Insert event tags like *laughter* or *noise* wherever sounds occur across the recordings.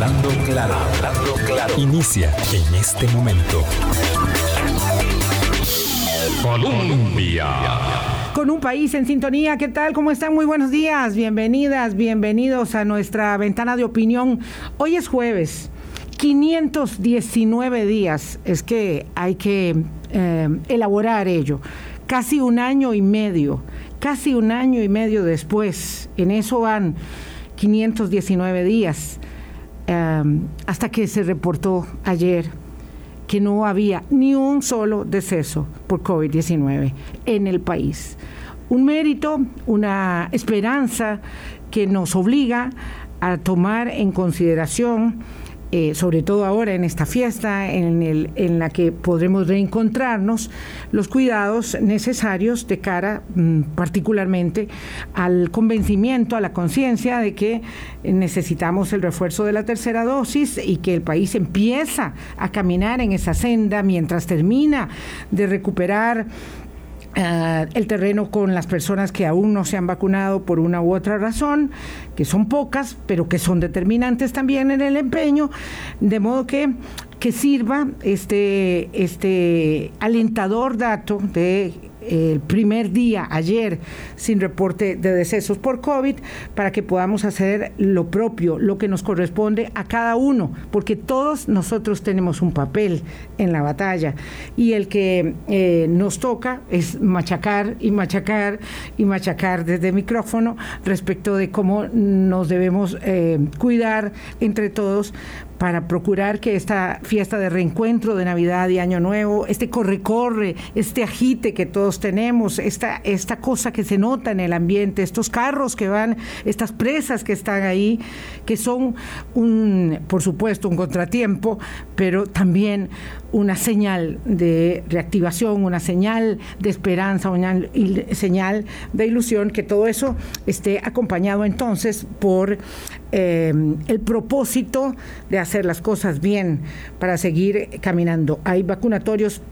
Hablando claro, hablando claro. Inicia en este momento. Colombia. Con un país en sintonía, ¿qué tal? ¿Cómo están? Muy buenos días, bienvenidas, bienvenidos a nuestra ventana de opinión. Hoy es jueves, 519 días, es que hay que eh, elaborar ello. Casi un año y medio, casi un año y medio después, en eso van 519 días, eh, hasta que se reportó ayer que no había ni un solo deceso por COVID-19 en el país. Un mérito, una esperanza que nos obliga a tomar en consideración eh, sobre todo ahora en esta fiesta en, el, en la que podremos reencontrarnos, los cuidados necesarios de cara mm, particularmente al convencimiento, a la conciencia de que necesitamos el refuerzo de la tercera dosis y que el país empieza a caminar en esa senda mientras termina de recuperar eh, el terreno con las personas que aún no se han vacunado por una u otra razón, que son pocas, pero que son determinantes también en el empeño, de modo que que sirva este, este alentador dato de el primer día, ayer, sin reporte de decesos por COVID, para que podamos hacer lo propio, lo que nos corresponde a cada uno, porque todos nosotros tenemos un papel en la batalla. Y el que eh, nos toca es machacar y machacar y machacar desde el micrófono respecto de cómo nos debemos eh, cuidar entre todos para procurar que esta fiesta de reencuentro de Navidad y Año Nuevo, este corre-corre, este agite que todos tenemos, esta, esta cosa que se nota en el ambiente, estos carros que van, estas presas que están ahí, que son un, por supuesto, un contratiempo, pero también una señal de reactivación, una señal de esperanza, una señal de ilusión, que todo eso esté acompañado entonces por eh, el propósito de hacer las cosas bien para seguir caminando. Hay vacunatorios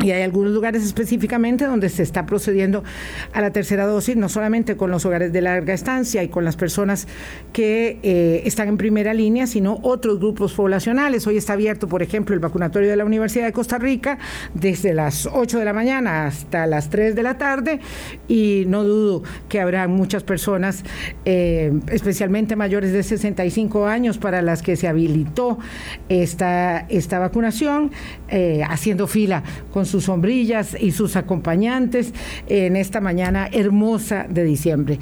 y hay algunos lugares específicamente donde se está procediendo a la tercera dosis, no solamente con los hogares de larga estancia y con las personas que eh, están en primera línea, sino otros grupos poblacionales. Hoy está abierto, por ejemplo, el vacunatorio de la Universidad de Costa Rica desde las 8 de la mañana hasta las 3 de la tarde y no dudo que habrá muchas personas, eh, especialmente mayores de 65 años, para las que se habilitó esta, esta vacunación, eh, haciendo fila con sus sombrillas y sus acompañantes en esta mañana hermosa de diciembre.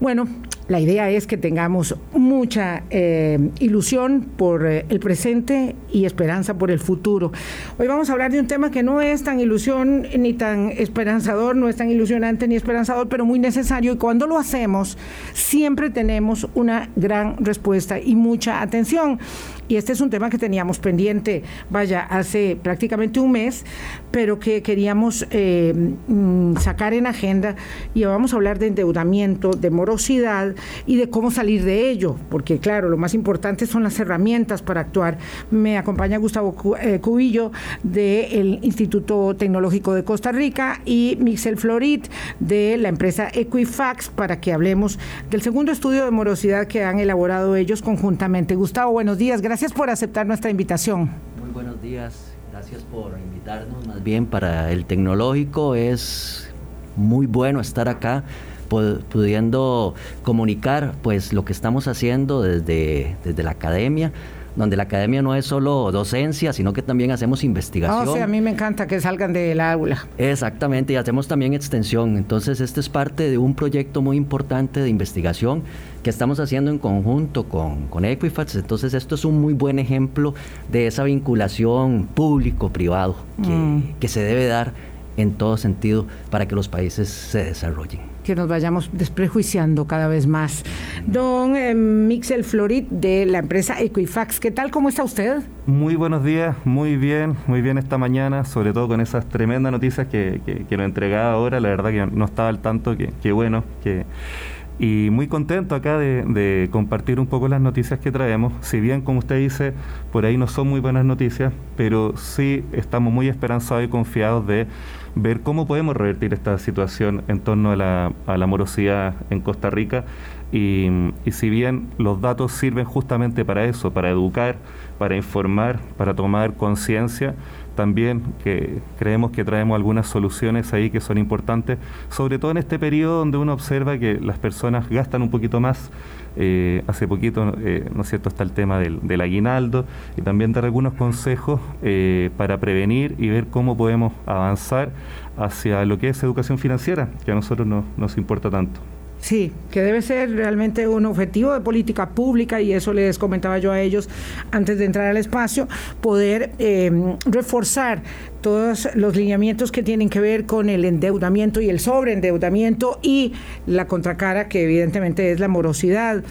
Bueno, la idea es que tengamos mucha eh, ilusión por eh, el presente y esperanza por el futuro. Hoy vamos a hablar de un tema que no es tan ilusión ni tan esperanzador, no es tan ilusionante ni esperanzador, pero muy necesario. Y cuando lo hacemos, siempre tenemos una gran respuesta y mucha atención. Y este es un tema que teníamos pendiente, vaya, hace prácticamente un mes, pero que queríamos eh, mm, sacar en agenda y vamos a hablar de endeudamiento, de morosidad y de cómo salir de ello, porque claro, lo más importante son las herramientas para actuar. Me acompaña Gustavo eh, Cubillo del Instituto Tecnológico de Costa Rica y Mixel Florit de la empresa Equifax para que hablemos del segundo estudio de morosidad que han elaborado ellos conjuntamente. Gustavo, buenos días, gracias Gracias por aceptar nuestra invitación. Muy buenos días, gracias por invitarnos. Más bien para el tecnológico es muy bueno estar acá pudiendo comunicar pues lo que estamos haciendo desde, desde la academia donde la academia no es solo docencia, sino que también hacemos investigación. Oh, sí, a mí me encanta que salgan del aula. Exactamente, y hacemos también extensión. Entonces, este es parte de un proyecto muy importante de investigación que estamos haciendo en conjunto con, con Equifax. Entonces, esto es un muy buen ejemplo de esa vinculación público-privado que, mm. que se debe dar en todo sentido para que los países se desarrollen que nos vayamos desprejuiciando cada vez más. Don eh, Mixel Florit de la empresa Equifax, ¿qué tal? ¿Cómo está usted? Muy buenos días, muy bien, muy bien esta mañana, sobre todo con esas tremendas noticias que, que, nos entregaba ahora, la verdad que no estaba al tanto, que, bueno, que y muy contento acá de, de, compartir un poco las noticias que traemos. Si bien, como usted dice, por ahí no son muy buenas noticias, pero sí estamos muy esperanzados y confiados de ver cómo podemos revertir esta situación en torno a la, a la morosidad en Costa Rica. Y, y, si bien los datos sirven justamente para eso, para educar, para informar, para tomar conciencia, también que creemos que traemos algunas soluciones ahí que son importantes, sobre todo en este periodo donde uno observa que las personas gastan un poquito más. Eh, hace poquito, eh, ¿no es cierto?, está el tema del, aguinaldo y también dar algunos consejos eh, para prevenir y ver cómo podemos avanzar hacia lo que es educación financiera, que a nosotros nos importa tanto. Sí, que debe ser realmente un objetivo de política pública y eso les comentaba yo a ellos antes de entrar al espacio, poder em, reforzar todos los lineamientos que tienen que ver con el endeudamiento y el sobreendeudamiento y la contracara que evidentemente es la morosidad.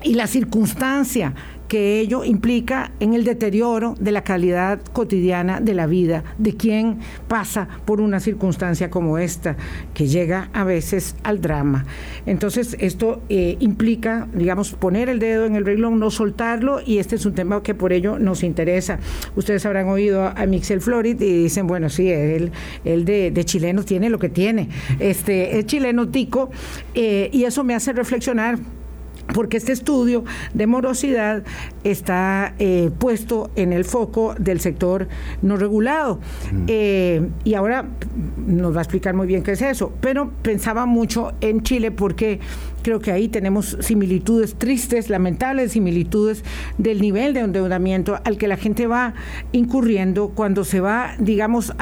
Y la circunstancia que ello implica en el deterioro de la calidad cotidiana de la vida de quien pasa por una circunstancia como esta, que llega a veces al drama. Entonces, esto eh, implica, digamos, poner el dedo en el reglón, no soltarlo, y este es un tema que por ello nos interesa. Ustedes habrán oído a Mixel Florid y dicen, bueno, sí, él, él de, chileno tiene lo que tiene. Este, es chileno tico, eh, y eso me hace reflexionar porque este estudio de morosidad está eh, puesto en el foco del sector no regulado. Eh, y ahora nos va a explicar muy bien qué es eso, pero pensaba mucho en Chile porque creo que ahí tenemos similitudes tristes, lamentables similitudes del nivel de endeudamiento al que la gente va incurriendo cuando se va, digamos,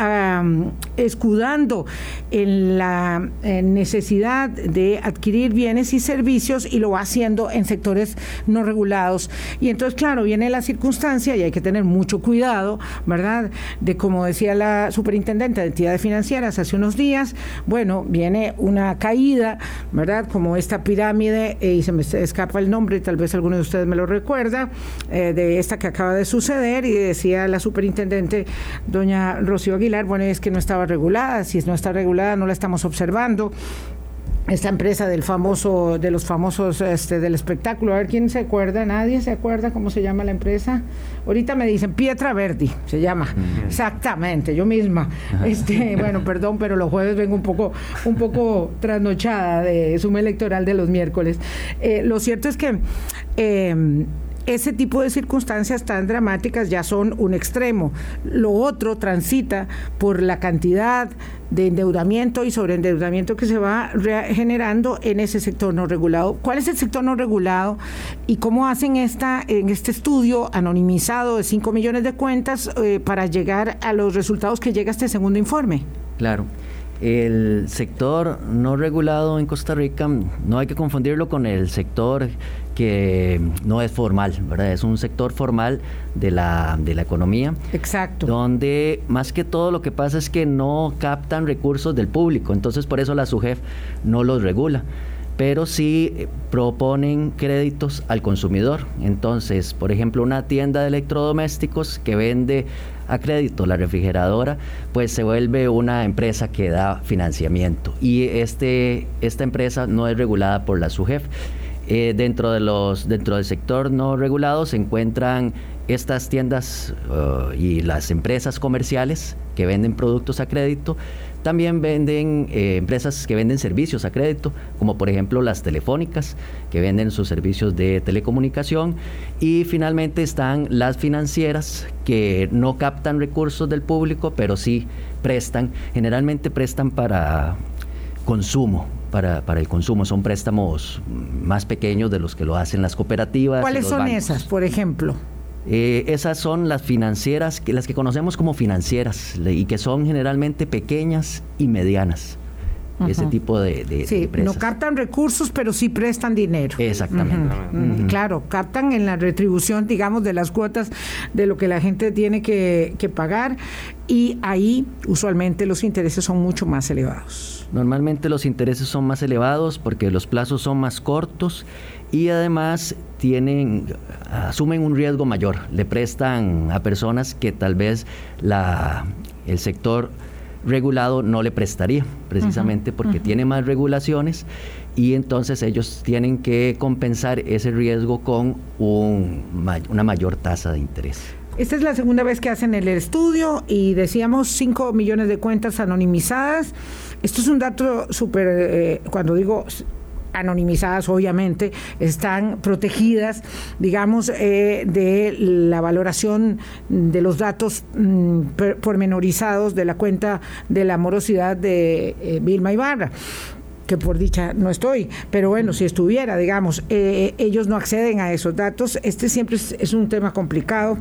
escudando en la necesidad de adquirir bienes y servicios y lo va haciendo en sectores no regulados. Y entonces, claro, viene la circunstancia y hay que tener mucho cuidado, ¿verdad? De como decía la superintendente de entidades financieras hace unos días, bueno, viene una caída, ¿verdad? Como esta pirámide, eh, y se me escapa el nombre, tal vez alguno de ustedes me lo recuerda, eh, de esta que acaba de suceder, y decía la superintendente, doña Rocío Aguilar, bueno, es que no estaba regulada, si no está regulada no la estamos observando esta empresa del famoso, de los famosos este, del espectáculo. A ver quién se acuerda, nadie se acuerda cómo se llama la empresa. Ahorita me dicen Pietra Verdi, se llama. Exactamente, yo misma. Este, *laughs* bueno, perdón, pero los jueves vengo un poco, un poco trasnochada de suma electoral de los miércoles. Eh, lo cierto es que eh, ese tipo de circunstancias tan dramáticas ya son un extremo. Lo otro transita por la cantidad de endeudamiento y sobreendeudamiento que se va generando en ese sector no regulado. ¿Cuál es el sector no regulado y cómo hacen esta en este estudio anonimizado de 5 millones de cuentas eh, para llegar a los resultados que llega este segundo informe? Claro. El sector no regulado en Costa Rica no hay que confundirlo con el sector que no es formal, ¿verdad? Es un sector formal de la, de la economía. Exacto. Donde más que todo lo que pasa es que no captan recursos del público, entonces por eso la SUGEF no los regula pero sí eh, proponen créditos al consumidor. Entonces, por ejemplo, una tienda de electrodomésticos que vende a crédito la refrigeradora, pues se vuelve una empresa que da financiamiento. Y este, esta empresa no es regulada por la SUGEF. Eh, dentro, de los, dentro del sector no regulado se encuentran estas tiendas uh, y las empresas comerciales que venden productos a crédito también venden eh, empresas que venden servicios a crédito, como por ejemplo las telefónicas, que venden sus servicios de telecomunicación. Y finalmente están las financieras, que no captan recursos del público, pero sí prestan, generalmente prestan para consumo, para, para, el consumo. Son préstamos más pequeños de los que lo hacen las cooperativas. ¿Cuáles son esas, por ejemplo? Eh, esas son las financieras, que, las que conocemos como financieras y que son generalmente pequeñas y medianas. Ese tipo de, de, sí, no captan recursos, pero sí prestan dinero. Exactamente. Claro, captan en la retribución, digamos, de las cuotas de lo que la gente tiene que, que pagar y ahí usualmente los intereses son mucho más elevados. Normalmente los intereses son más elevados porque los plazos son más cortos y además tienen asumen un riesgo mayor, le prestan a personas que tal vez la, el sector regulado no le prestaría, precisamente porque tiene más regulaciones y entonces ellos tienen que compensar ese riesgo con un, una mayor tasa de interés. Esta es la segunda vez que hacen el estudio y decíamos 5 millones de cuentas anonimizadas. Esto es un dato súper, eh, cuando digo anonimizadas obviamente, están protegidas, digamos, eh, de la valoración de los datos mm, pormenorizados de la cuenta de la morosidad de eh, Vilma Ibarra que por dicha no estoy, pero bueno, si estuviera, digamos, eh, ellos no acceden a esos datos. Este siempre es, un tema complicado.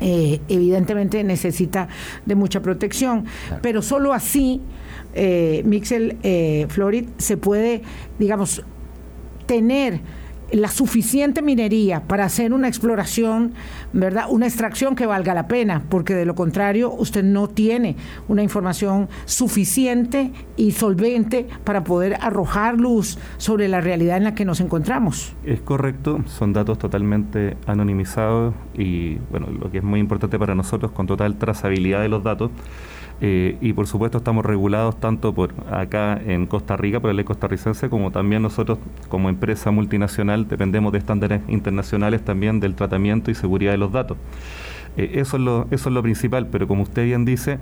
Eh, evidentemente necesita de mucha protección, pero solo así, eh, Mixel eh, se puede, digamos, tener la suficiente minería para hacer una exploración, ¿verdad? Una extracción que valga la pena, porque de lo contrario usted no tiene una información suficiente y solvente para poder arrojar luz sobre la realidad en la que nos encontramos. Es correcto, son datos totalmente anonimizados y bueno, lo que es muy importante para nosotros con total trazabilidad de los datos eh, y por supuesto estamos regulados tanto por acá en Costa Rica, por la ley costarricense, como también nosotros como empresa multinacional dependemos de estándares internacionales también del tratamiento y seguridad de los datos. Eh, eso, es lo, eso es lo principal, pero como usted bien dice,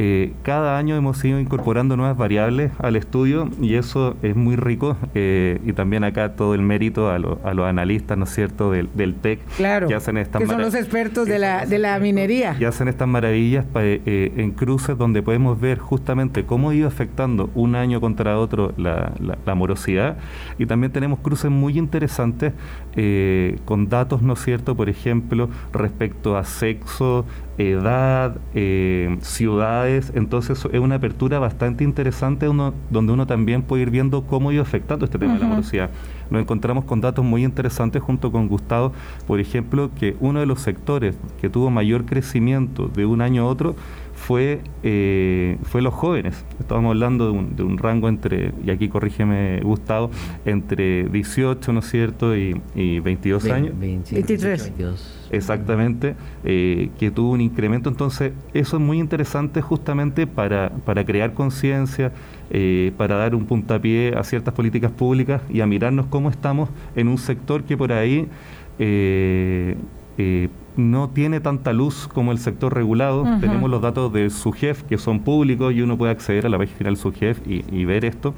eh, cada año hemos ido incorporando nuevas variables al estudio y eso es muy rico eh, y también acá todo el mérito a, los analistas, ¿no es cierto?, del, TEC claro, que hacen estas que son los expertos de la, de la minería. Y hacen estas maravillas eh, en cruces donde podemos ver justamente cómo ido afectando un año contra otro la, la, morosidad y también tenemos cruces muy interesantes con datos, ¿no es cierto?, por ejemplo, respecto a sexo, edad, eh, ciudades, entonces es una apertura bastante interesante uno, donde uno también puede ir viendo cómo iba afectando este tema de la morosidad. Nos encontramos con datos muy interesantes junto con Gustavo, por ejemplo, que uno de los sectores que tuvo mayor crecimiento de un año a otro fue, eh, fue los jóvenes. Estábamos hablando de un, de un, rango entre, y aquí corrígeme Gustavo, entre 18, ¿no es cierto?, y, y 22 años. 23. Exactamente, eh, que tuvo un incremento. Entonces, eso es muy interesante justamente para, para crear conciencia, eh, para dar un puntapié a ciertas políticas públicas y a mirarnos cómo estamos en un sector que por ahí eh, no tiene tanta luz como el sector regulado. Tenemos los datos de SUGEF que son públicos y uno puede acceder a la página del SUGEF y, y ver esto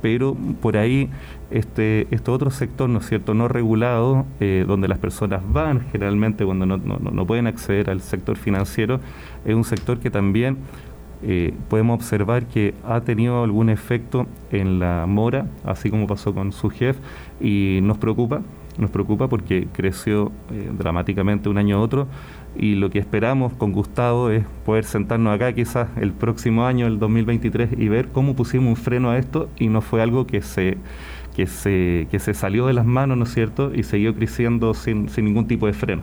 pero por ahí este, este otro sector, ¿no es cierto?, no regulado, eh, donde las personas van generalmente cuando no, no, no, pueden acceder al sector financiero, es un sector que también eh, podemos observar que ha tenido algún efecto en la mora, así como pasó con su jefe, y nos preocupa, nos preocupa porque creció eh, dramáticamente un año a otro y lo que esperamos con Gustavo es poder sentarnos acá quizás el próximo año, el 2023, y ver cómo pusimos un freno a esto y no fue algo que se que se, que se salió de las manos, ¿no es cierto?, y siguió creciendo sin, sin ningún tipo de freno.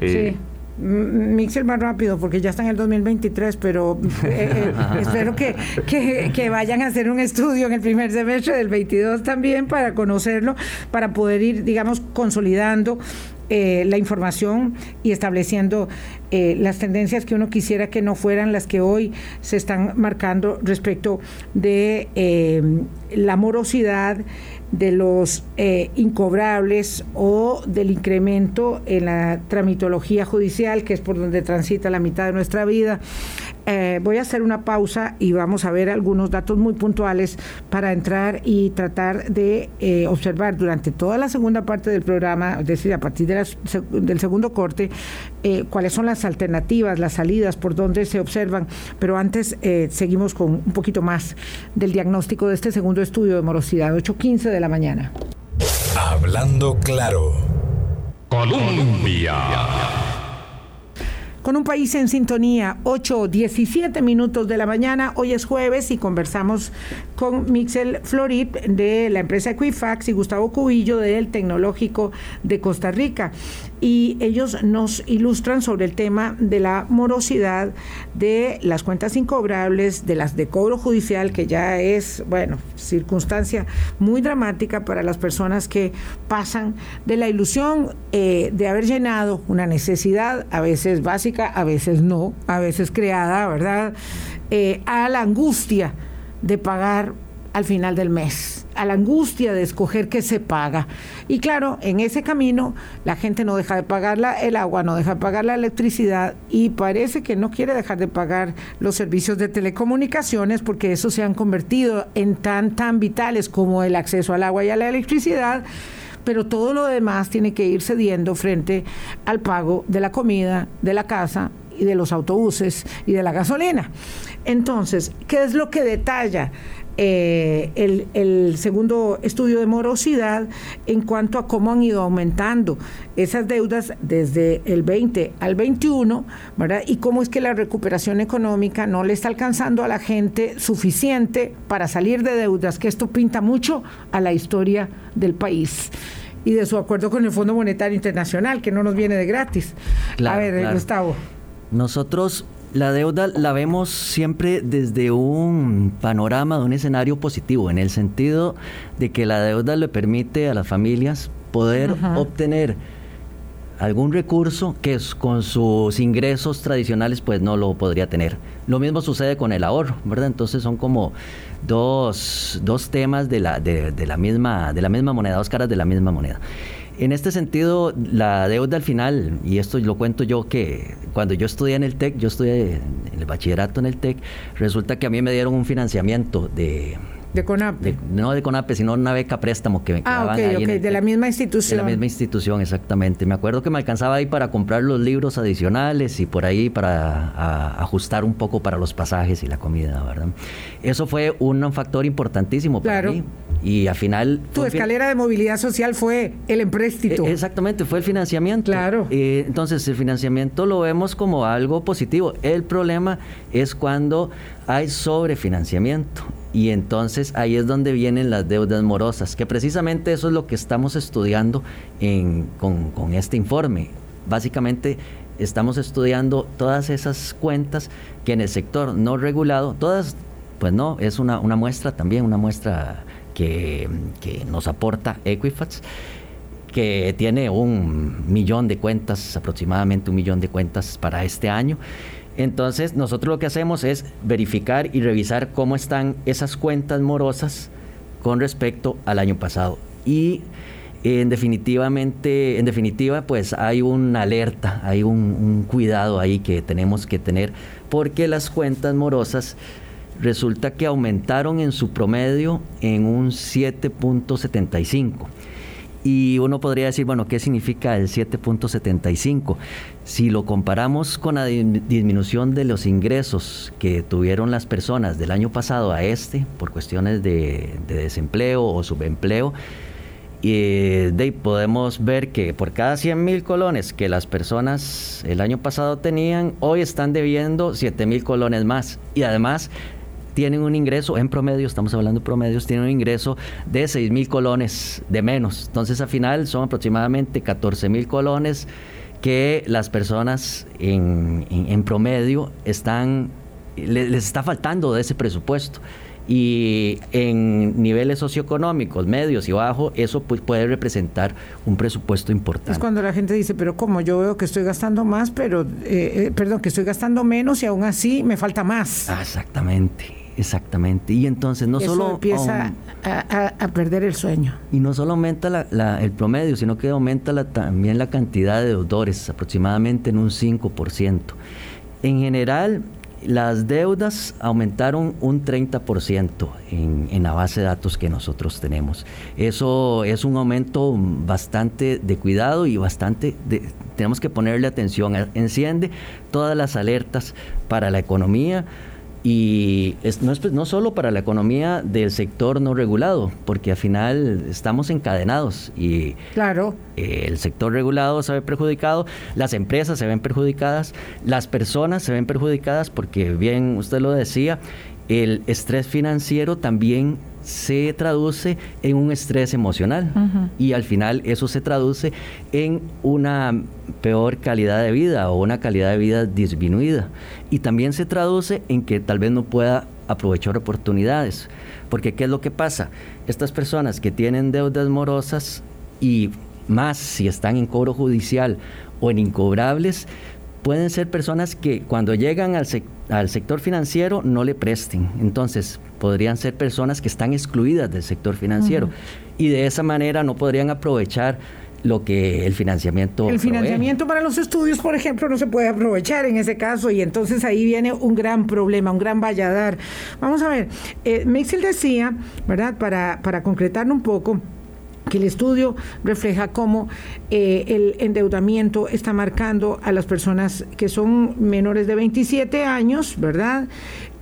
Eh, sí. Mixel más rápido porque ya está en el 2023, pero eh, eh, espero que, que, vayan a hacer un estudio en el primer semestre del 22 también para conocerlo, para poder ir, digamos, consolidando eh, la información y estableciendo eh, las tendencias que uno quisiera que no fueran las que hoy se están marcando respecto de la morosidad de los incobrables o del incremento en la tramitología judicial, que es por donde transita la mitad de nuestra vida, eh, voy a hacer una pausa y vamos a ver algunos datos muy puntuales para entrar y tratar de eh, observar durante toda la segunda parte del programa, es decir, a partir del segundo corte, eh, cuáles son las alternativas, las salidas, por dónde se observan. Pero antes seguimos con un poquito más del diagnóstico de este segundo estudio de morosidad, 8.15 de la mañana. Hablando claro. Colombia con un país en sintonía, 8, 17 minutos de la mañana. Hoy es jueves y conversamos con Mixel Florid de la empresa Equifax y Gustavo Cubillo del Tecnológico de Costa Rica y ellos nos ilustran sobre el tema de la morosidad de las cuentas incobrables, de las de cobro judicial, que ya es, bueno, circunstancia muy dramática para las personas que pasan de la ilusión eh, de haber llenado una necesidad, a veces básica, a veces no, a veces creada, ¿verdad?, eh, a la angustia de pagar al final del mes, a la angustia de escoger qué se paga. Y claro, en ese camino la gente no deja de pagar el agua, no deja de pagar la electricidad y parece que no quiere dejar de pagar los servicios de telecomunicaciones porque esos se han convertido en tan, tan vitales como el acceso al agua y a la electricidad pero todo lo demás tiene que ir cediendo frente al pago de la comida, de la casa y de los autobuses y de la gasolina. Entonces, ¿qué es lo que detalla eh, el, segundo estudio de morosidad en cuanto a cómo han ido aumentando esas deudas desde el 20 al 21, ¿verdad? Y cómo es que la recuperación económica no le está alcanzando a la gente suficiente para salir de deudas, que esto pinta mucho a la historia del país y de su acuerdo con el Fondo Monetario Internacional, que no nos viene de gratis. a ver, Gustavo. Nosotros la deuda la vemos siempre desde un panorama, de un escenario positivo, en el sentido de que la deuda le permite a las familias poder obtener algún recurso que con sus ingresos tradicionales pues no lo podría tener. Lo mismo sucede con el ahorro, ¿verdad? Entonces son como dos, dos temas de la, de, de, la misma, de la misma moneda, dos caras de la misma moneda. En este sentido, la deuda al final, y esto lo cuento yo que cuando yo estudié en el TEC, yo estudié en el bachillerato en el TEC, resulta que a mí me dieron un financiamiento de de CONAPE. no de CONAPE, sino una beca préstamo que me ah, ahí en de la misma institución. De la misma institución, exactamente. Me acuerdo que me alcanzaba ahí para comprar los libros adicionales y por ahí para ajustar un poco para los pasajes y la comida, ¿verdad? Eso fue un factor importantísimo para mí. Y al final... Tu escalera de movilidad social fue el empréstito. E, exactamente, fue el financiamiento. Claro. Eh, entonces, el financiamiento lo vemos como algo positivo. El problema es cuando hay sobrefinanciamiento. Y entonces ahí es donde vienen las deudas morosas, que precisamente eso es lo que estamos estudiando con, este informe. Básicamente estamos estudiando todas esas cuentas que en el sector no regulado, todas, pues no, es una, una muestra también, una muestra que, que nos aporta Equifax que tiene un millón de cuentas, aproximadamente un millón de cuentas para este año. Entonces, nosotros lo que hacemos es verificar y revisar cómo están esas cuentas morosas con respecto al año pasado. Y en definitivamente, en definitiva, pues hay una alerta, hay un, un cuidado ahí que tenemos que tener, porque las cuentas morosas resulta que aumentaron en su promedio en un 7.75. Y uno podría decir, bueno, ¿qué significa el 7.75? Si lo comparamos con la disminución de los ingresos que tuvieron las personas del año pasado a este, por cuestiones de, desempleo o subempleo, y de, podemos ver que por cada 100 mil colones que las personas el año pasado tenían, hoy están debiendo 7 mil colones más. Y además tienen un ingreso, en promedio, estamos hablando de promedios, tienen un ingreso de 6 mil colones de menos. Entonces, al final son aproximadamente 14 mil colones que las personas en, promedio están, les, está faltando de ese presupuesto y en niveles socioeconómicos medios y bajos, eso pues puede representar un presupuesto importante. Es cuando la gente dice, pero como yo veo que estoy gastando más, pero, eh, eh, perdón, que estoy gastando menos y aún así me falta más. Ah, exactamente. Exactamente. Y entonces no Eso solo... empieza a, perder el sueño. Y no solo aumenta la, el promedio, sino que aumenta la, también la cantidad de deudores, aproximadamente en un 5%. En general, las deudas aumentaron un 30% en, en la base de datos que nosotros tenemos. Eso es un aumento bastante de cuidado y bastante de, tenemos que ponerle atención. Enciende todas las alertas para la economía y no, es, no solo para la economía del sector no regulado, porque al final estamos encadenados y claro. el sector regulado se ve perjudicado, las empresas se ven perjudicadas, las personas se ven perjudicadas porque bien usted lo decía, el estrés financiero también se traduce en un estrés emocional. Y al final eso se traduce en una peor calidad de vida o una calidad de vida disminuida. Y también se traduce en que tal vez no pueda aprovechar oportunidades. Porque qué es lo que pasa estas personas que tienen deudas morosas y más si están en cobro judicial o en incobrables pueden ser personas que cuando llegan al, al sector financiero no le presten. Entonces, podrían ser personas que están excluidas del sector financiero y de esa manera no podrían aprovechar lo que el financiamiento. El financiamiento para los estudios, por ejemplo, no se puede aprovechar en ese caso y entonces ahí viene un gran problema, un gran valladar. Vamos a ver, eh, decía, ¿verdad? Para, para concretarlo un poco, que el estudio refleja cómo eh, el endeudamiento está marcando a las personas que son menores de 27 años, ¿verdad?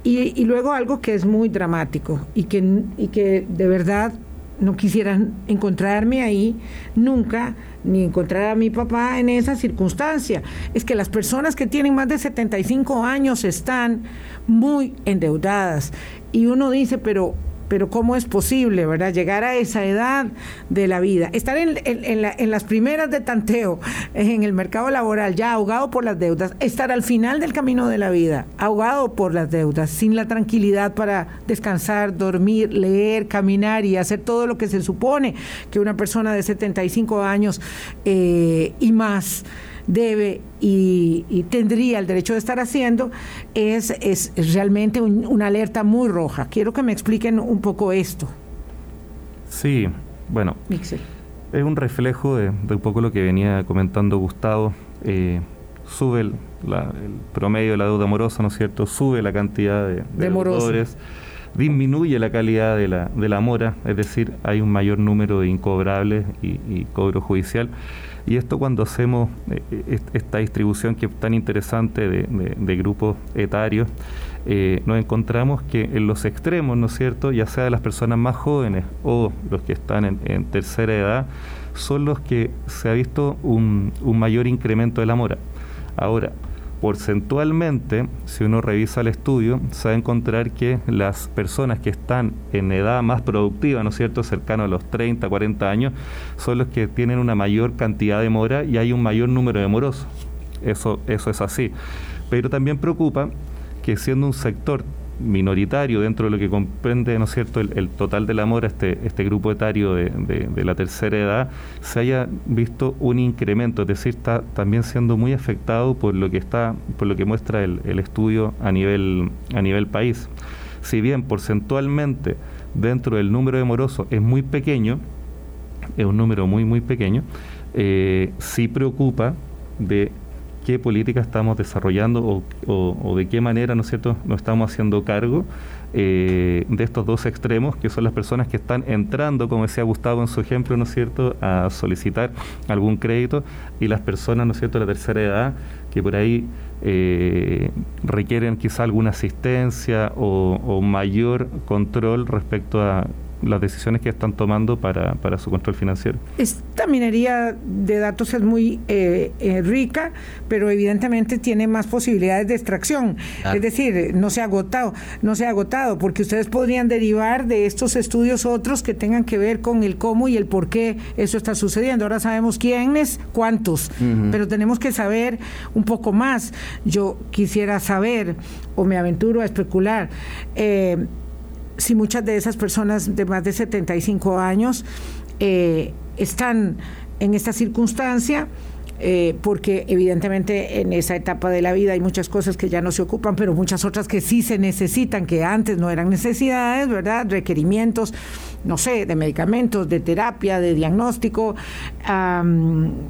Y, luego algo que es muy dramático y que, y que de verdad no quisieran encontrarme ahí nunca, ni encontrar a mi papá en esa circunstancia. Es que las personas que tienen más de 75 años están muy endeudadas. Y uno dice, pero pero ¿cómo es posible, verdad? Llegar a esa edad de la vida, estar en, en, las primeras de tanteo en el mercado laboral, ya ahogado por las deudas, estar al final del camino de la vida, ahogado por las deudas, sin la tranquilidad para descansar, dormir, leer, caminar y hacer todo lo que se supone que una persona de 75 años eh, y más debe y, tendría el derecho de estar haciendo, es, es realmente una alerta muy roja. Quiero que me expliquen un poco esto. Sí, bueno, es un reflejo de, un poco lo que venía comentando Gustavo. Eh, sube el, promedio de la deuda morosa, ¿no es cierto? Sube la cantidad de, de, disminuye la calidad de la, de la mora, es decir, hay un mayor número de incobrables y, y cobro judicial. Y esto cuando hacemos eh, eh, esta distribución que es tan interesante de, grupos etarios, eh, nos encontramos que en los extremos, ¿no es cierto?, ya sea de las personas más jóvenes o los que están en, tercera edad, son los que se ha visto un, un mayor incremento de la mora. Ahora, porcentualmente, si uno revisa el estudio, se va a encontrar que las personas que están en edad más productiva, ¿no es cierto?, cercano a los 30, 40 años, son los que tienen una mayor cantidad de mora y hay un mayor número de morosos. Eso, eso es así. Pero también preocupa que siendo un sector minoritario dentro de lo que comprende, ¿no es cierto?, el, total de la mora, este, este grupo etario de, de, la tercera edad, se haya visto un incremento, es decir, está también siendo muy afectado por lo que está, por lo que muestra el, el estudio a nivel, a nivel país. Si bien porcentualmente dentro del número de morosos es muy pequeño, es un número muy, muy pequeño, eh, sí preocupa de qué política estamos desarrollando o, de qué manera, ¿no es cierto?, nos estamos haciendo cargo eh, de estos dos extremos, que son las personas que están entrando, como decía Gustavo en su ejemplo, ¿no es cierto?, a solicitar algún crédito y las personas, ¿no es cierto?, de la tercera edad, que por ahí eh, requieren quizá alguna asistencia o mayor control respecto a las decisiones que están tomando para, para su control financiero. Esta minería de datos es muy eh, eh, rica, pero evidentemente tiene más posibilidades de extracción. Es decir, no se ha agotado, no se ha agotado, porque ustedes podrían derivar de estos estudios otros que tengan que ver con el cómo y el por qué eso está sucediendo. Ahora sabemos quiénes, cuántos, pero tenemos que saber un poco más. Yo quisiera saber, o me aventuro a especular, eh, si muchas de esas personas de más de 75 años eh, están en esta circunstancia, eh, porque evidentemente en esa etapa de la vida hay muchas cosas que ya no se ocupan, pero muchas otras que sí se necesitan, que antes no eran necesidades, ¿verdad? Requerimientos, no sé, de medicamentos, de terapia, de diagnóstico,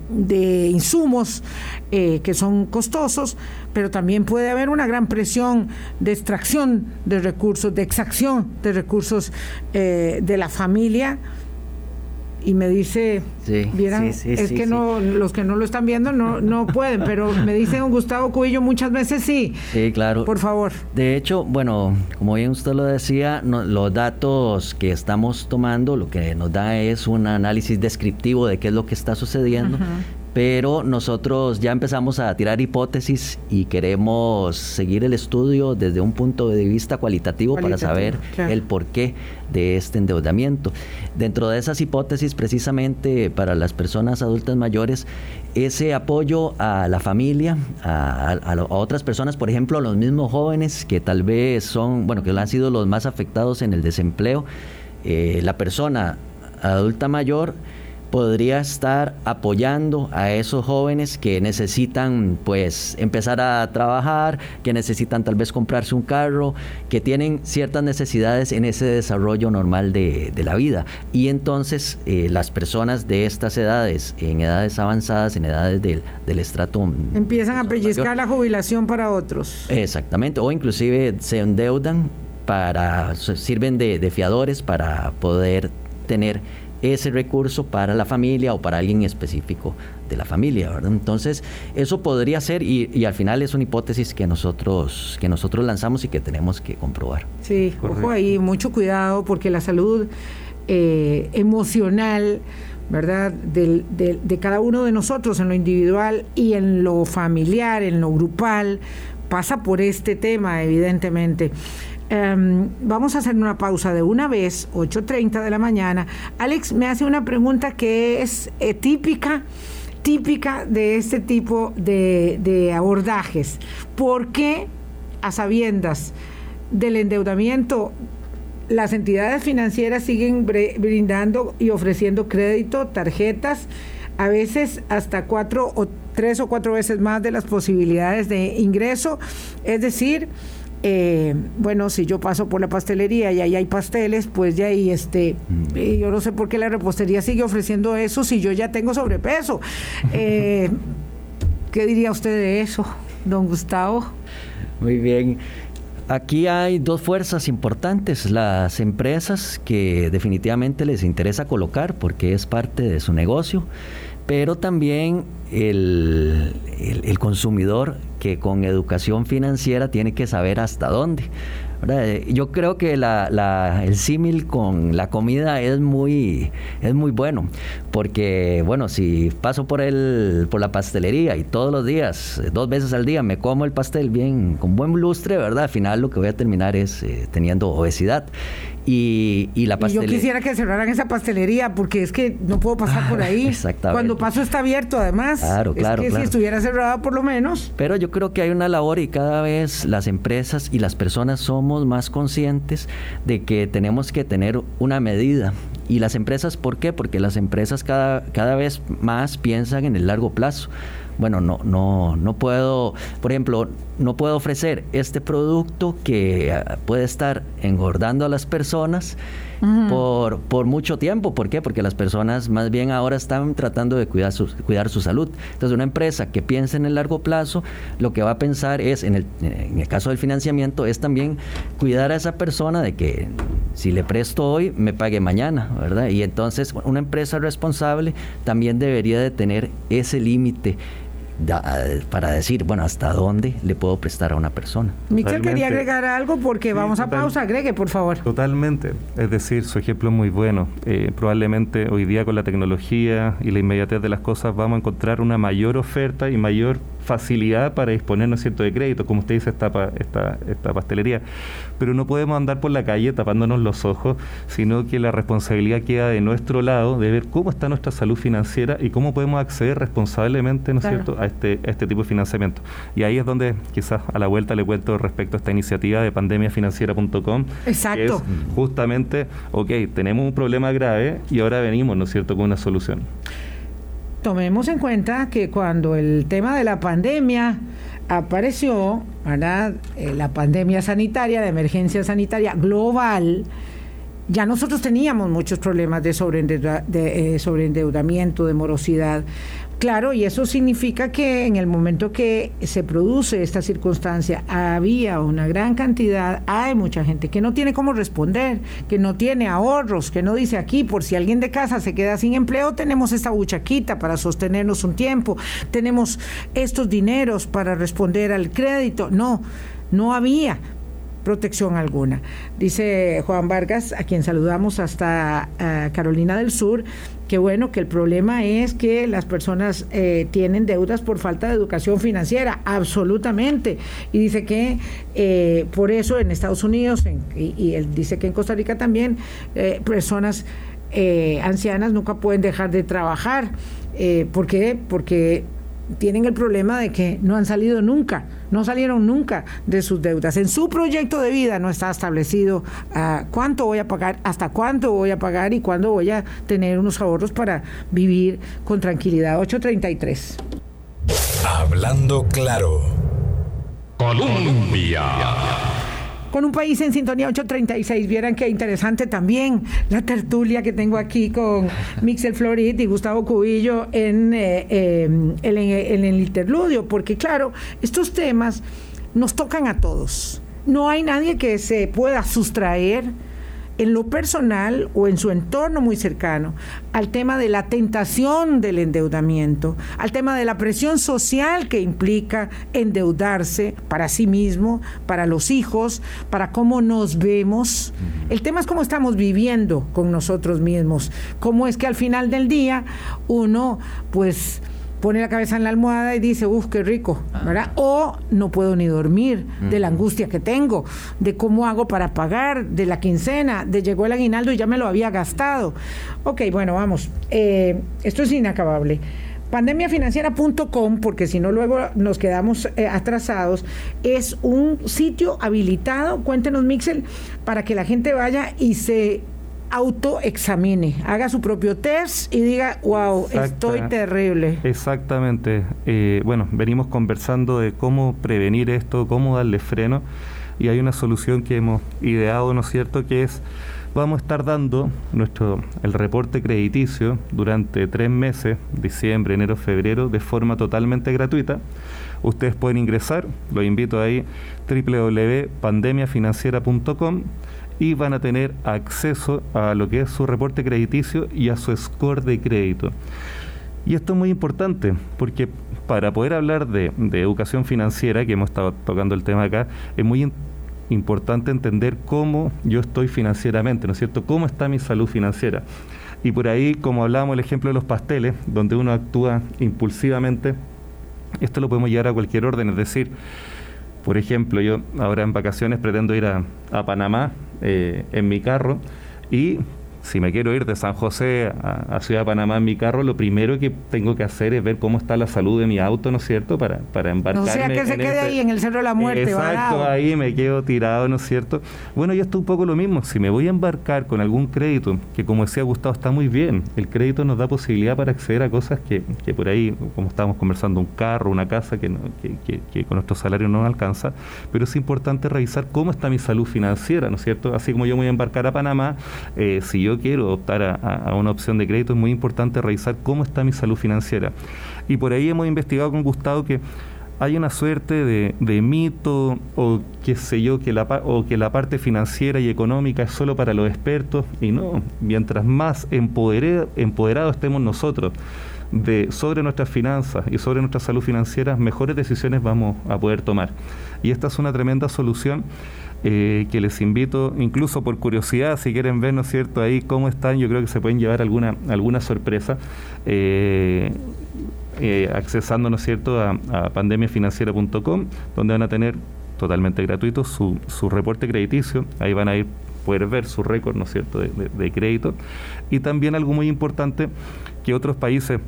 de insumos eh, que son costosos, pero también puede haber una gran presión de extracción de recursos, de exacción de recursos eh, de la familia y me dice, vieran, es que no los que no lo están viendo no, no *laughs* pueden, pero me dice don Gustavo Cubillo muchas veces sí. Sí, claro. Por favor. De hecho, bueno, como bien usted lo decía, los datos que estamos tomando lo que nos da es un análisis descriptivo de qué es lo que está sucediendo pero nosotros ya empezamos a tirar hipótesis y queremos seguir el estudio desde un punto de vista cualitativo, para saber el porqué de este endeudamiento. Dentro de esas hipótesis, precisamente para las personas adultas mayores, ese apoyo a la familia, a, otras personas, por ejemplo, a los mismos jóvenes que tal vez son, bueno, que han sido los más afectados en el desempleo, eh, la persona adulta mayor, podría estar apoyando a esos jóvenes que necesitan pues empezar a trabajar, que necesitan tal vez comprarse un carro, que tienen ciertas necesidades en ese desarrollo normal de, la vida. Y entonces eh, las personas de estas edades, en edades avanzadas, en edades del, del estrato... Empiezan a pellizcar la jubilación para otros. Exactamente, o inclusive se endeudan para, sirven de, de fiadores para poder tener ese recurso para la familia o para alguien específico de la familia, ¿verdad? Entonces, eso podría ser, y, al final es una hipótesis que nosotros, que nosotros lanzamos y que tenemos que comprobar. Sí, ojo ahí, mucho cuidado, porque la salud eh, emocional, ¿verdad? de cada uno de nosotros en lo individual y en lo familiar, en lo grupal, pasa por este tema, evidentemente. Em, vamos a hacer una pausa de una vez, 8.30 de la mañana. Alex me hace una pregunta que es eh, típica típica de este tipo de, abordajes. ¿Por qué, a sabiendas del endeudamiento, las entidades financieras siguen brindando y ofreciendo crédito, tarjetas, a veces hasta cuatro o tres o cuatro veces más de las posibilidades de ingreso? Es decir, eh, bueno, si yo paso por la pastelería y ahí hay pasteles, pues ya ahí este, mm. eh, yo no sé por qué la repostería sigue ofreciendo eso si yo ya tengo sobrepeso. *laughs* Eh, ¿Qué diría usted de eso, don Gustavo? Muy bien. Aquí hay dos fuerzas importantes, las empresas que definitivamente les interesa colocar porque es parte de su negocio, pero también el, el consumidor que con educación financiera tiene que saber hasta dónde. Yo creo que el símil con la comida es muy, es muy bueno, porque bueno, si paso por el, por la pastelería y todos los días, dos veces al día, me como el pastel bien, con buen lustre, ¿verdad? Al final lo que voy a terminar es eh, teniendo obesidad. Y, la pastelería. yo quisiera que cerraran esa pastelería porque es que no puedo pasar por ahí. Exactamente. Cuando paso está abierto, además. Claro, claro. Es que si estuviera cerrada, por lo menos. Pero yo creo que hay una labor y cada vez las empresas y las personas somos más conscientes de que tenemos que tener una medida. Y las empresas, ¿por qué? Porque las empresas cada, cada vez más piensan en el largo plazo bueno, no, no, no puedo, por ejemplo, no puedo ofrecer este producto que ah, puede estar engordando a las personas por, por mucho tiempo. ¿Por qué? Porque las personas más bien ahora están tratando de cuidar su, cuidar su salud. Entonces, una empresa que piensa en el largo plazo, lo que va a pensar es, en el, en el caso del financiamiento, es también cuidar a esa persona de que si le presto hoy, me pague mañana, ¿verdad? Y entonces, una empresa responsable también debería de tener ese límite para decir, bueno, hasta dónde le puedo prestar a una persona. Michel quería agregar algo porque vamos a pausa. Agregue, por favor. Totalmente. Es decir, su ejemplo es muy bueno. Eh, probablemente hoy día con la tecnología y la inmediatez de las cosas vamos a encontrar una mayor oferta y mayor facilidad para disponernos cierto de crédito, como usted dice, esta, esta, esta pastelería. Pero no podemos andar por la calle tapándonos los ojos, sino que la responsabilidad queda de nuestro lado de ver cómo está nuestra salud financiera y cómo podemos acceder responsablemente, ¿no es cierto?, a este, este tipo de financiamiento. Y ahí es donde quizás a la vuelta le cuento respecto a esta iniciativa de pandemiafinanciera.com. Exacto. Que es justamente, ok, tenemos un problema grave y ahora venimos, ¿no es cierto?, con una solución tomemos en cuenta que cuando el tema de la pandemia apareció, ¿verdad? Eh, la pandemia sanitaria, de emergencia sanitaria global, ya nosotros teníamos muchos problemas de, de, eh, sobreendeudamiento, de morosidad. Claro, y eso significa que en el momento que se produce esta circunstancia había una gran cantidad, hay mucha gente que no tiene cómo responder, que no tiene ahorros, que no dice aquí, por si alguien de casa se queda sin empleo, tenemos esta buchaquita para sostenernos un tiempo, tenemos estos dineros para responder al crédito. No, no había protección alguna. Dice Juan Vargas, a quien saludamos hasta eh, Carolina del Sur, que bueno, que el problema es que las personas eh, tienen deudas por falta de educación financiera, absolutamente. Y dice que eh, por eso en Estados Unidos, y, él dice que en Costa Rica también, personas ancianas nunca pueden dejar de trabajar. ¿Por qué? Porque tienen el problema de que no han salido nunca, no salieron nunca de sus deudas. En su proyecto de vida no está establecido ah, cuánto voy a pagar, hasta cuánto voy a pagar y cuándo voy a tener unos ahorros para vivir con tranquilidad. 833. Hablando claro. Colombia con un país en sintonía 836. Vieran qué interesante también la tertulia que tengo aquí con Mixel Florid y Gustavo Cubillo en, eh, eh, en el interludio, porque claro, estos temas nos tocan a todos. No hay nadie que se pueda sustraer en lo personal o en su entorno muy cercano al tema de la tentación del endeudamiento, al tema de la presión social que implica endeudarse para sí mismo, para los hijos, para cómo nos vemos. El tema es cómo estamos viviendo con nosotros mismos, cómo es que al final del día uno pues pone la cabeza en la almohada y dice, uff, qué rico, ah. ¿verdad? O no puedo ni dormir de la angustia que tengo, de cómo hago para pagar, de la quincena, de llegó el aguinaldo y ya me lo había gastado. Ok, bueno, vamos, eh, esto es inacabable pandemiafinanciera.com, porque si no luego nos quedamos eh, atrasados, es un sitio habilitado, cuéntenos Mixel, para que la gente vaya y se autoexamine, haga su propio test y diga, wow, estoy terrible. Exactamente. Eh, bueno, venimos conversando de cómo prevenir esto, cómo darle freno, y hay una solución que hemos ideado, ¿no es cierto?, que es vamos a estar dando nuestro el reporte crediticio durante tres meses, diciembre, enero, febrero, de forma totalmente gratuita. Ustedes pueden ingresar, lo invito ahí, www.pandemiafinanciera.com y van a tener acceso a lo que es su reporte crediticio y a su score de crédito. Y esto es muy importante porque para poder hablar de, educación financiera, que hemos estado tocando el tema acá, es muy importante entender cómo yo estoy financieramente, ¿no es cierto? ¿Cómo está mi salud financiera? Y por ahí, como hablábamos el ejemplo de los pasteles, donde uno actúa impulsivamente, esto lo podemos llevar a cualquier orden, es decir, por ejemplo, yo ahora en vacaciones pretendo ir a, a Panamá eh, en mi carro y si me quiero ir de San José a, Ciudad de Panamá en mi carro, lo primero que tengo que hacer es ver cómo está la salud de mi auto, ¿no es cierto? Para, para embarcarme. No sea que se quede ahí en el Cerro de la Muerte, Exacto, ahí me quedo tirado, ¿no es cierto? Bueno, yo estoy un poco lo mismo. Si me voy a embarcar con algún crédito, que como decía Gustavo, está muy bien, el crédito nos da posibilidad para acceder a cosas que, que por ahí, como estábamos conversando, un carro, una casa que, que, que, con nuestro salario no alcanza, pero es importante revisar cómo está mi salud financiera, ¿no es cierto? Así como yo me voy a embarcar a Panamá, eh, si yo quiero optar a, una opción de crédito, es muy importante revisar cómo está mi salud financiera. Y por ahí hemos investigado con Gustavo que hay una suerte de, mito o qué sé yo, que la, o que la parte financiera y económica es solo para los expertos y no, mientras más empoderados estemos nosotros de, sobre nuestras finanzas y sobre nuestra salud financiera, mejores decisiones vamos a poder tomar. Y esta es una tremenda solución eh, que les invito, incluso por curiosidad, si quieren ver, ¿no es cierto?, ahí cómo están, yo creo que se pueden llevar alguna, alguna sorpresa. Eh, eh, accesando, ¿no es cierto?, a, pandemiafinanciera.com, donde van a tener totalmente gratuito su, su reporte crediticio, ahí van a ir poder ver su récord, ¿no es cierto?, de crédito. Y también algo muy importante que otros países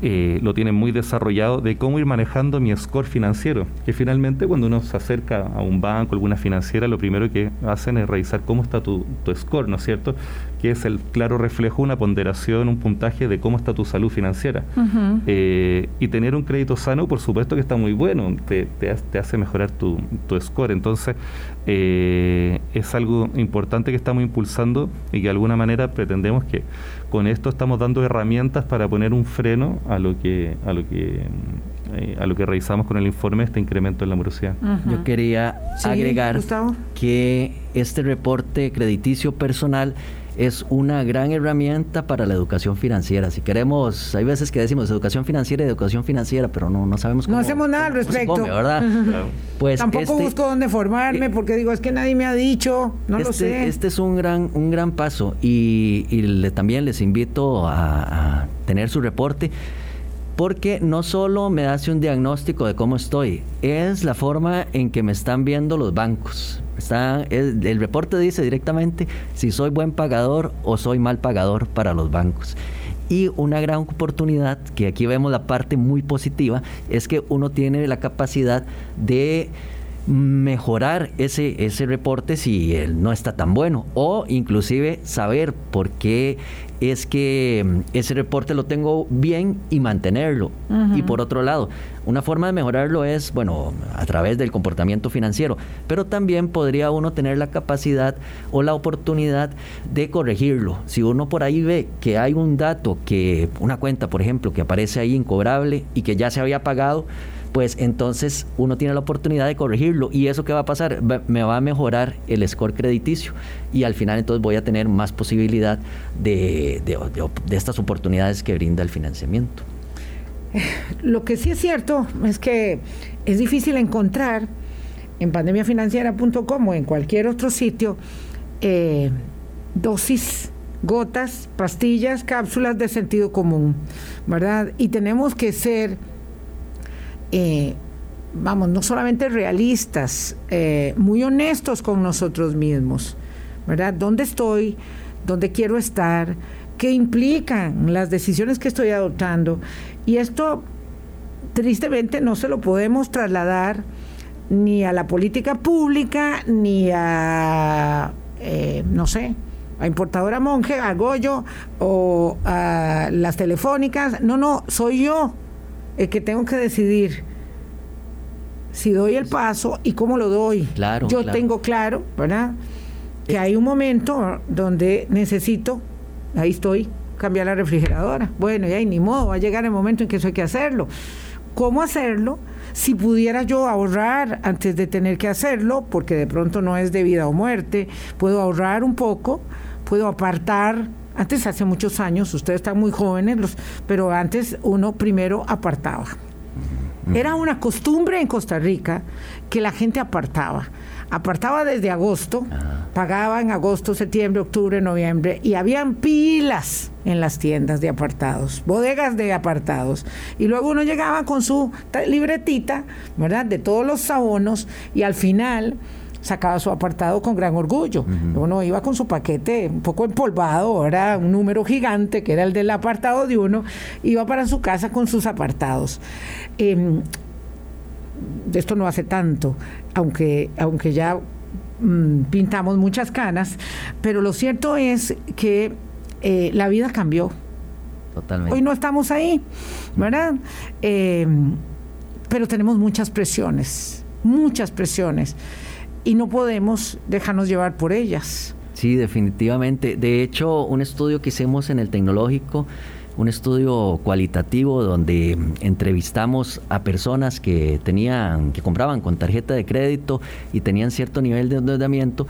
eh, lo tienen muy desarrollado de cómo ir manejando mi score financiero, que finalmente cuando uno se acerca a un banco, alguna financiera, lo primero que hacen es revisar cómo está tu, tu score, ¿no es cierto? Que es el claro reflejo, una ponderación, un puntaje de cómo está tu salud financiera. Eh, y tener un crédito sano, por supuesto que está muy bueno, te, te, hace mejorar tu, tu score. Entonces, eh, es algo importante que estamos impulsando y que de alguna manera pretendemos que con esto estamos dando herramientas para poner un freno a lo que a lo que eh, a lo que revisamos con el informe este incremento en la morosidad. Yo quería agregar que este reporte crediticio personal es una gran herramienta para la educación financiera. Si queremos, hay veces que decimos educación financiera y educación financiera, pero no, no sabemos cómo. No hacemos nada al respecto. ¿verdad? *laughs* Pues Tampoco este busco dónde formarme porque digo, es que nadie me ha dicho, no lo este, sé. Este es un gran, un gran paso y, también les invito a, a tener su reporte porque no solo me hace un diagnóstico de cómo estoy, es la forma en que me están viendo los bancos. Está, el, reporte dice directamente si soy buen pagador o soy mal pagador para los bancos. Y una gran oportunidad, que aquí vemos la parte muy positiva, es que uno tiene la capacidad de mejorar ese, ese reporte si él no está tan bueno o inclusive saber por qué es que mm, ese reporte lo tengo bien y mantenerlo. Y por otro lado, una forma de mejorarlo es, bueno, a través del comportamiento financiero, pero también podría uno tener la capacidad o la oportunidad de corregirlo. Si uno por ahí ve que hay un dato que, una cuenta, por ejemplo, que aparece ahí incobrable y que ya se había pagado, pues entonces uno tiene la oportunidad de corregirlo y eso que va a pasar me va a mejorar el score crediticio y al final entonces voy a tener más posibilidad de, de, estas oportunidades que brinda el financiamiento. Lo que sí es cierto es que es difícil encontrar en pandemiafinanciera.com o en cualquier otro sitio eh, dosis, gotas, pastillas, cápsulas de sentido común, ¿verdad? Y tenemos que ser eh, vamos, no solamente realistas, eh, muy honestos con nosotros mismos, ¿verdad? ¿Dónde estoy? ¿Dónde quiero estar? ¿Qué implican las decisiones que estoy adoptando? Y esto, tristemente, no se lo podemos trasladar ni a la política pública, ni a, eh, no sé, a Importadora Monje, a Goyo o a las telefónicas. No, no, soy yo el que tengo que decidir si doy el paso y cómo lo doy. Claro, Yo tengo claro, ¿verdad? Que hay un momento donde necesito, ahí estoy, cambiar la refrigeradora. Bueno, ya ni modo, va a llegar el momento en que eso hay que hacerlo. ¿Cómo hacerlo? Si pudiera yo ahorrar antes de tener que hacerlo, porque de pronto no es de vida o muerte, puedo ahorrar un poco, puedo apartar antes, hace muchos años, ustedes están muy jóvenes, los, pero antes uno primero apartaba. Era una costumbre en Costa Rica que la gente apartaba. Apartaba desde agosto, pagaba en agosto, septiembre, octubre, noviembre, y habían pilas en las tiendas de apartados, bodegas de apartados. Y luego uno llegaba con su libretita, ¿verdad? De todos los abonos, y al final sacaba su apartado con gran orgullo. Uno iba con su paquete un poco empolvado, era un número gigante que era el del apartado de uno, iba para su casa con sus apartados. Em, esto no hace tanto, aunque, aunque ya mm, pintamos muchas canas, pero lo cierto es que eh, la vida cambió. Totalmente. Hoy no estamos ahí, ¿verdad? Em, pero tenemos muchas presiones, muchas presiones y no podemos dejarnos llevar por ellas. Sí, definitivamente. De hecho, un estudio que hicimos en el tecnológico, un estudio cualitativo donde entrevistamos a personas que tenían, que compraban con tarjeta de crédito y tenían cierto nivel de endeudamiento.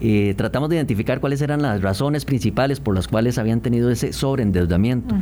Eh, tratamos de identificar cuáles eran las razones principales por las cuales habían tenido ese sobreendeudamiento.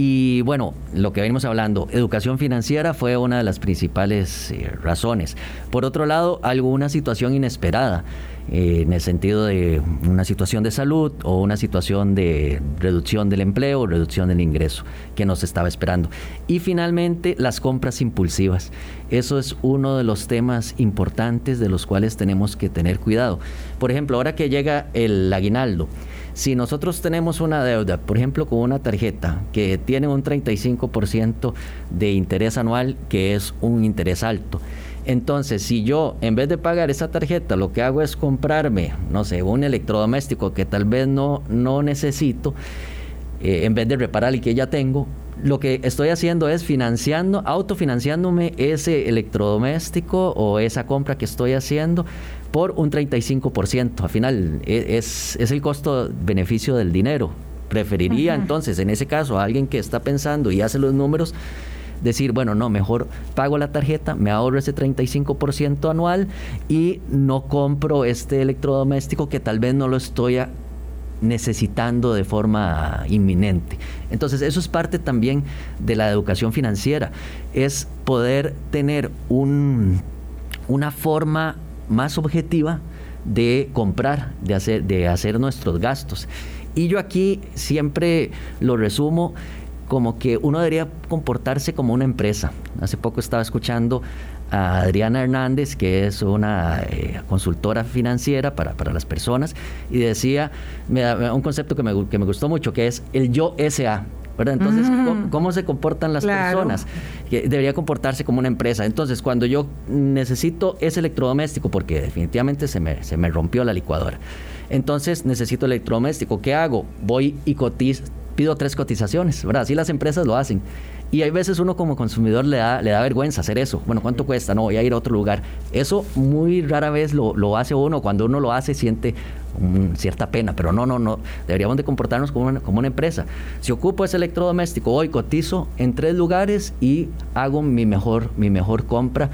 Y bueno, lo que venimos hablando, educación financiera fue una de las principales eh, razones. Por otro lado, alguna situación inesperada. Eh, en el sentido de una situación de salud o una situación de reducción del empleo, reducción del ingreso que nos estaba esperando. Y finalmente, las compras impulsivas. Eso es uno de los temas importantes de los cuales tenemos que tener cuidado. Por ejemplo, ahora que llega el aguinaldo, si nosotros tenemos una deuda, por ejemplo, con una tarjeta que tiene un 35% de interés anual, que es un interés alto, entonces, si yo en vez de pagar esa tarjeta, lo que hago es comprarme, no sé, un electrodoméstico que tal vez no, no necesito, eh, en vez de reparar el que ya tengo, lo que estoy haciendo es financiando, autofinanciándome ese electrodoméstico o esa compra que estoy haciendo por un 35%. Al final e, es, es el costo-beneficio del dinero. Preferiría entonces, en ese caso, a alguien que está pensando y hace los números, decir, bueno, no, mejor pago la tarjeta, me ahorro ese 35% anual y no compro este electrodoméstico que tal vez no lo estoy necesitando de forma inminente. Entonces, eso es parte también de la educación financiera, es poder tener un, una forma más objetiva de comprar, de hacer, de hacer nuestros gastos. Y yo aquí siempre lo resumo como que uno debería comportarse como una empresa. Hace poco estaba escuchando a Adriana Hernández, que es una eh, consultora financiera para, para, las personas, y decía un concepto que me, que me gustó mucho, que es el yo SA. ¿Verdad? Entonces, ¿cómo, se comportan las personas? Que debería comportarse como una empresa. Entonces, cuando yo necesito ese electrodoméstico, porque definitivamente se me, se me rompió la licuadora, entonces necesito electrodoméstico, ¿qué hago? Voy y cotizo, pido tres cotizaciones, ¿verdad? Así las empresas lo hacen. Y hay veces uno como consumidor le da, le da vergüenza hacer eso. Bueno, ¿cuánto cuesta? No, voy a ir a otro lugar. Eso muy rara vez lo, lo hace uno. Cuando uno lo hace siente cierta pena, pero no, no, no. Deberíamos de comportarnos como una, como una empresa. Si ocupo ese electrodoméstico, hoy cotizo en tres lugares y hago mi mejor, mi mejor compra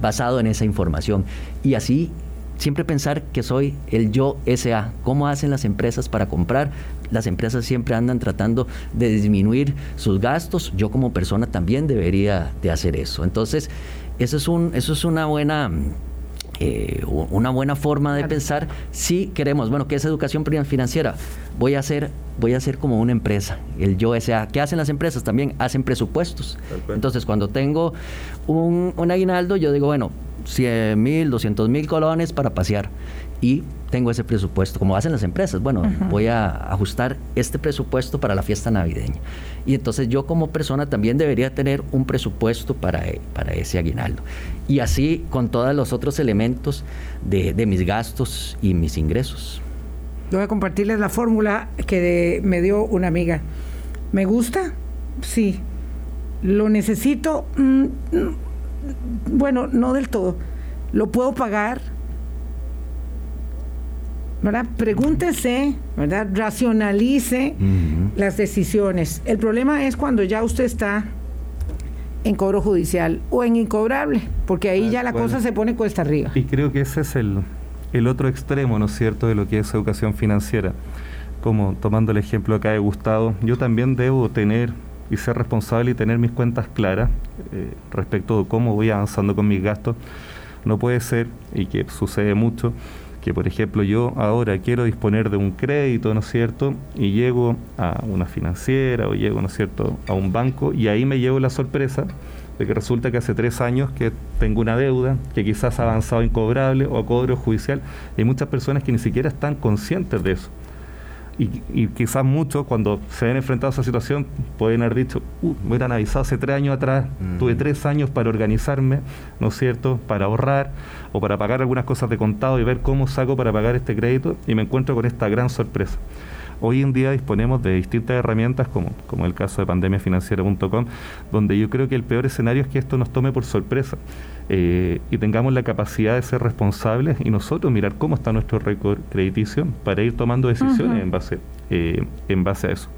basado en esa información. Y así siempre pensar que soy el yo SA. ¿Cómo hacen las empresas para comprar? Las empresas siempre andan tratando de disminuir sus gastos. Yo como persona también debería de hacer eso. Entonces, eso es, un, eso es una buena... Eh, una buena forma de pensar si queremos, bueno, ¿qué es educación financiera? Voy a hacer voy a ser como una empresa, el yo SA. ¿Qué hacen las empresas? También hacen presupuestos. Entonces, cuando tengo un, un aguinaldo, yo digo, bueno, 100 mil, 200 mil colones para pasear y tengo ese presupuesto, como hacen las empresas. Bueno, voy a ajustar este presupuesto para la fiesta navideña. Y entonces yo como persona también debería tener un presupuesto para, para ese aguinaldo. Y así con todos los otros elementos de, mis gastos y mis ingresos. Voy a compartirles la fórmula que me dio una amiga. ¿Me gusta? Sí. ¿Lo necesito? Mm, bueno, no del todo. ¿Lo puedo pagar? ¿Verdad? Pregúntese, ¿verdad? Racionalice las decisiones. El problema es cuando ya usted está en cobro judicial o en incobrable, porque ahí ya la cosa se pone cuesta arriba. Y creo que ese es el, el otro extremo, ¿no es cierto?, de lo que es educación financiera. Como tomando el ejemplo acá de Gustavo, yo también debo tener y ser responsable y tener mis cuentas claras eh, respecto de cómo voy avanzando con mis gastos. No puede ser, y que sucede mucho, que por ejemplo yo ahora quiero disponer de un crédito, ¿no es cierto? Y llego a una financiera o llego, ¿no es cierto?, a un banco y ahí me llevo la sorpresa de que resulta que hace tres años que tengo una deuda que quizás ha avanzado incobrable o a cobro judicial. Hay muchas personas que ni siquiera están conscientes de eso y, quizás muchos cuando se ven enfrentados a esa situación pueden haber dicho, uh, me hubieran avisado hace tres años atrás, tuve tres años para organizarme, ¿no es cierto?, para ahorrar o para pagar algunas cosas de contado y ver cómo saco para pagar este crédito y me encuentro con esta gran sorpresa. Hoy en día disponemos de distintas herramientas, como, como el caso de pandemiafinanciera.com, donde yo creo que el peor escenario es que esto nos tome por sorpresa eh, y tengamos la capacidad de ser responsables y nosotros mirar cómo está nuestro récord crediticio para ir tomando decisiones en, base, eh, en base a eso.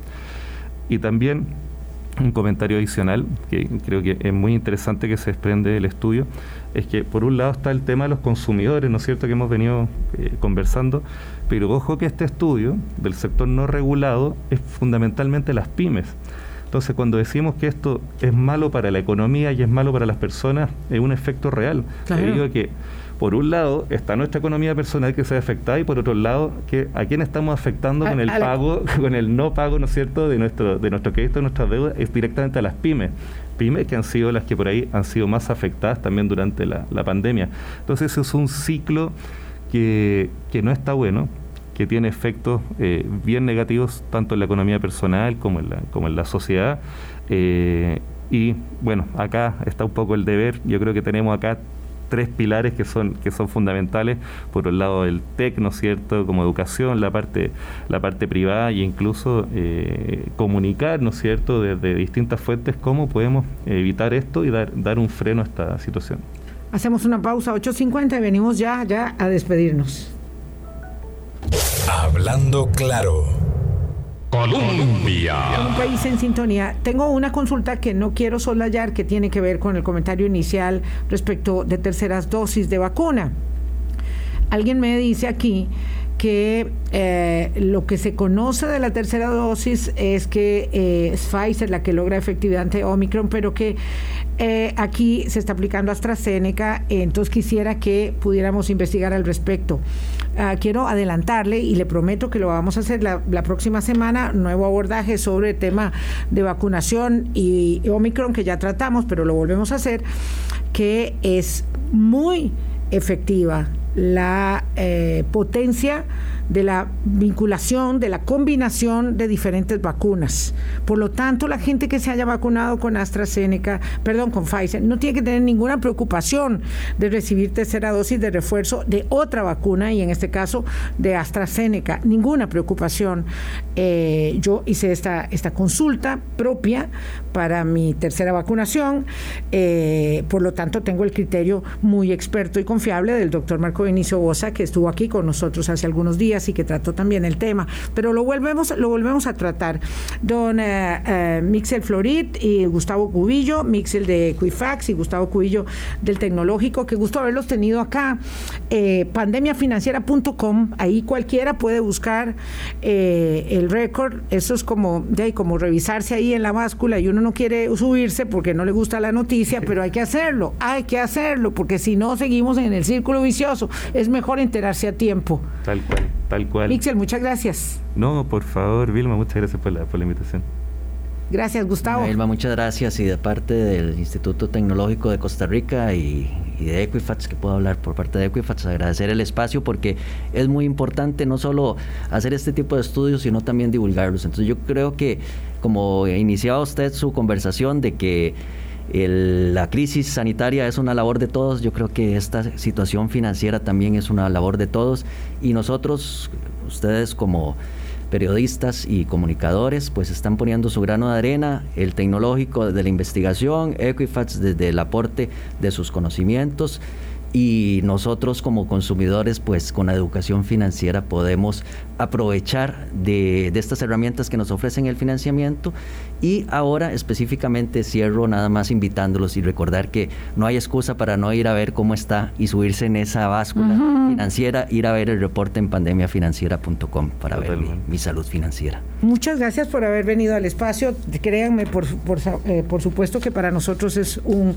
Y también un comentario adicional que creo que es muy interesante que se desprende del estudio es que por un lado está el tema de los consumidores, ¿no es cierto?, que hemos venido eh, conversando, pero ojo que este estudio del sector no regulado es fundamentalmente las pymes. Entonces, cuando decimos que esto es malo para la economía y es malo para las personas, es un efecto real. digo que, por un lado, está nuestra economía personal que se ve afectada y por otro lado, que a quién estamos afectando con el pago, *laughs* con el no pago, ¿no es cierto?, de nuestro, de nuestro crédito, de nuestras deudas, es directamente a las pymes pymes que han sido las que por ahí han sido más afectadas también durante la, la pandemia. Entonces, es un ciclo que, que no está bueno, que tiene efectos eh, bien negativos tanto en la economía personal como en la, como en la sociedad. Eh, y bueno, acá está un poco el deber. Yo creo que tenemos acá tres pilares que son que son fundamentales por un lado el TEC, ¿no es cierto?, como educación, la parte la parte privada e incluso eh, comunicar, ¿no es cierto?, desde distintas fuentes cómo podemos evitar esto y dar, dar un freno a esta situación. Hacemos una pausa 8.50 y venimos ya, ya a despedirnos. Hablando claro. Colombia. Un país en sintonía. Tengo una consulta que no quiero solayar que tiene que ver con el comentario inicial respecto de terceras dosis de vacuna. Alguien me dice aquí que eh, lo que se conoce de la tercera dosis es que eh, es Pfizer la que logra efectividad ante Omicron, pero que eh, aquí se está aplicando AstraZeneca, entonces quisiera que pudiéramos investigar al respecto. Ah, quiero adelantarle y le prometo que lo vamos a hacer la, la, próxima semana, nuevo abordaje sobre el tema de vacunación y Omicron que ya tratamos, pero lo volvemos a hacer, que es muy efectiva la eh, potencia de la vinculación, de la combinación de diferentes vacunas. Por lo tanto, la gente que se haya vacunado con AstraZeneca, perdón, con Pfizer, no tiene que tener ninguna preocupación de recibir tercera dosis de refuerzo de otra vacuna y en este caso de AstraZeneca. Ninguna preocupación. Eh, yo hice esta, esta consulta propia para mi tercera vacunación, eh, por lo tanto tengo el criterio muy experto y confiable del doctor Marco Benicio Bosa, que estuvo aquí con nosotros hace algunos días y que trató también el tema, pero lo volvemos, lo volvemos a tratar. Don eh, eh, Mixel Florit y Gustavo Cubillo, Mixel de Equifax y Gustavo Cubillo del Tecnológico, que gusto haberlos tenido acá. Eh, pandemiafinanciera.com, ahí cualquiera puede buscar el récord, eso es como, de como revisarse ahí en la báscula y uno no quiere subirse porque no le gusta la noticia, pero hay que hacerlo, hay que hacerlo, porque si no seguimos en el círculo vicioso, es mejor enterarse a tiempo. Tal cual tal cual. Mixel, muchas gracias. No, por favor, Vilma, muchas gracias por la, por la invitación. Gracias, Gustavo. Vilma, muchas gracias. Y de parte del Instituto Tecnológico de Costa Rica y, de Equifax, que puedo hablar por parte de Equifax, agradecer el espacio porque es muy importante no solo hacer este tipo de estudios, sino también divulgarlos. Entonces yo creo que, como iniciaba usted su conversación de que la crisis sanitaria es una labor de todos, yo creo que esta situación financiera también es una labor de todos. Y nosotros, ustedes como periodistas y comunicadores, pues están poniendo su grano de arena, el tecnológico desde la investigación, Equifax desde el aporte de sus conocimientos. Y nosotros como consumidores, pues con la educación financiera podemos aprovechar de, de, estas herramientas que nos ofrecen el financiamiento y ahora específicamente cierro nada más invitándolos y recordar que no hay excusa para no ir a ver cómo está y subirse en esa báscula financiera, ir a ver el reporte en pandemiafinanciera.com para ver mi, salud financiera. Muchas gracias por haber venido al espacio. Créanme, por, por, eh, por supuesto que para nosotros es un,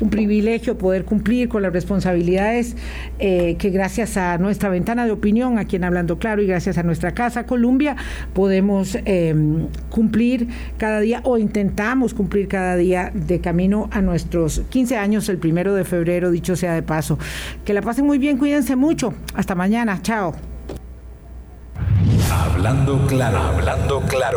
un, privilegio poder cumplir con las responsabilidades eh, que gracias a nuestra ventana de opinión, aquí en Hablando Claro, y gracias a nuestra casa Columbia, podemos eh, cumplir cada día o intentamos cumplir cada día de camino a nuestros 15 años el primero de febrero, dicho sea de paso. Que la pasen muy bien, cuídense mucho. Hasta mañana, chao. Hablando claro, hablando claro.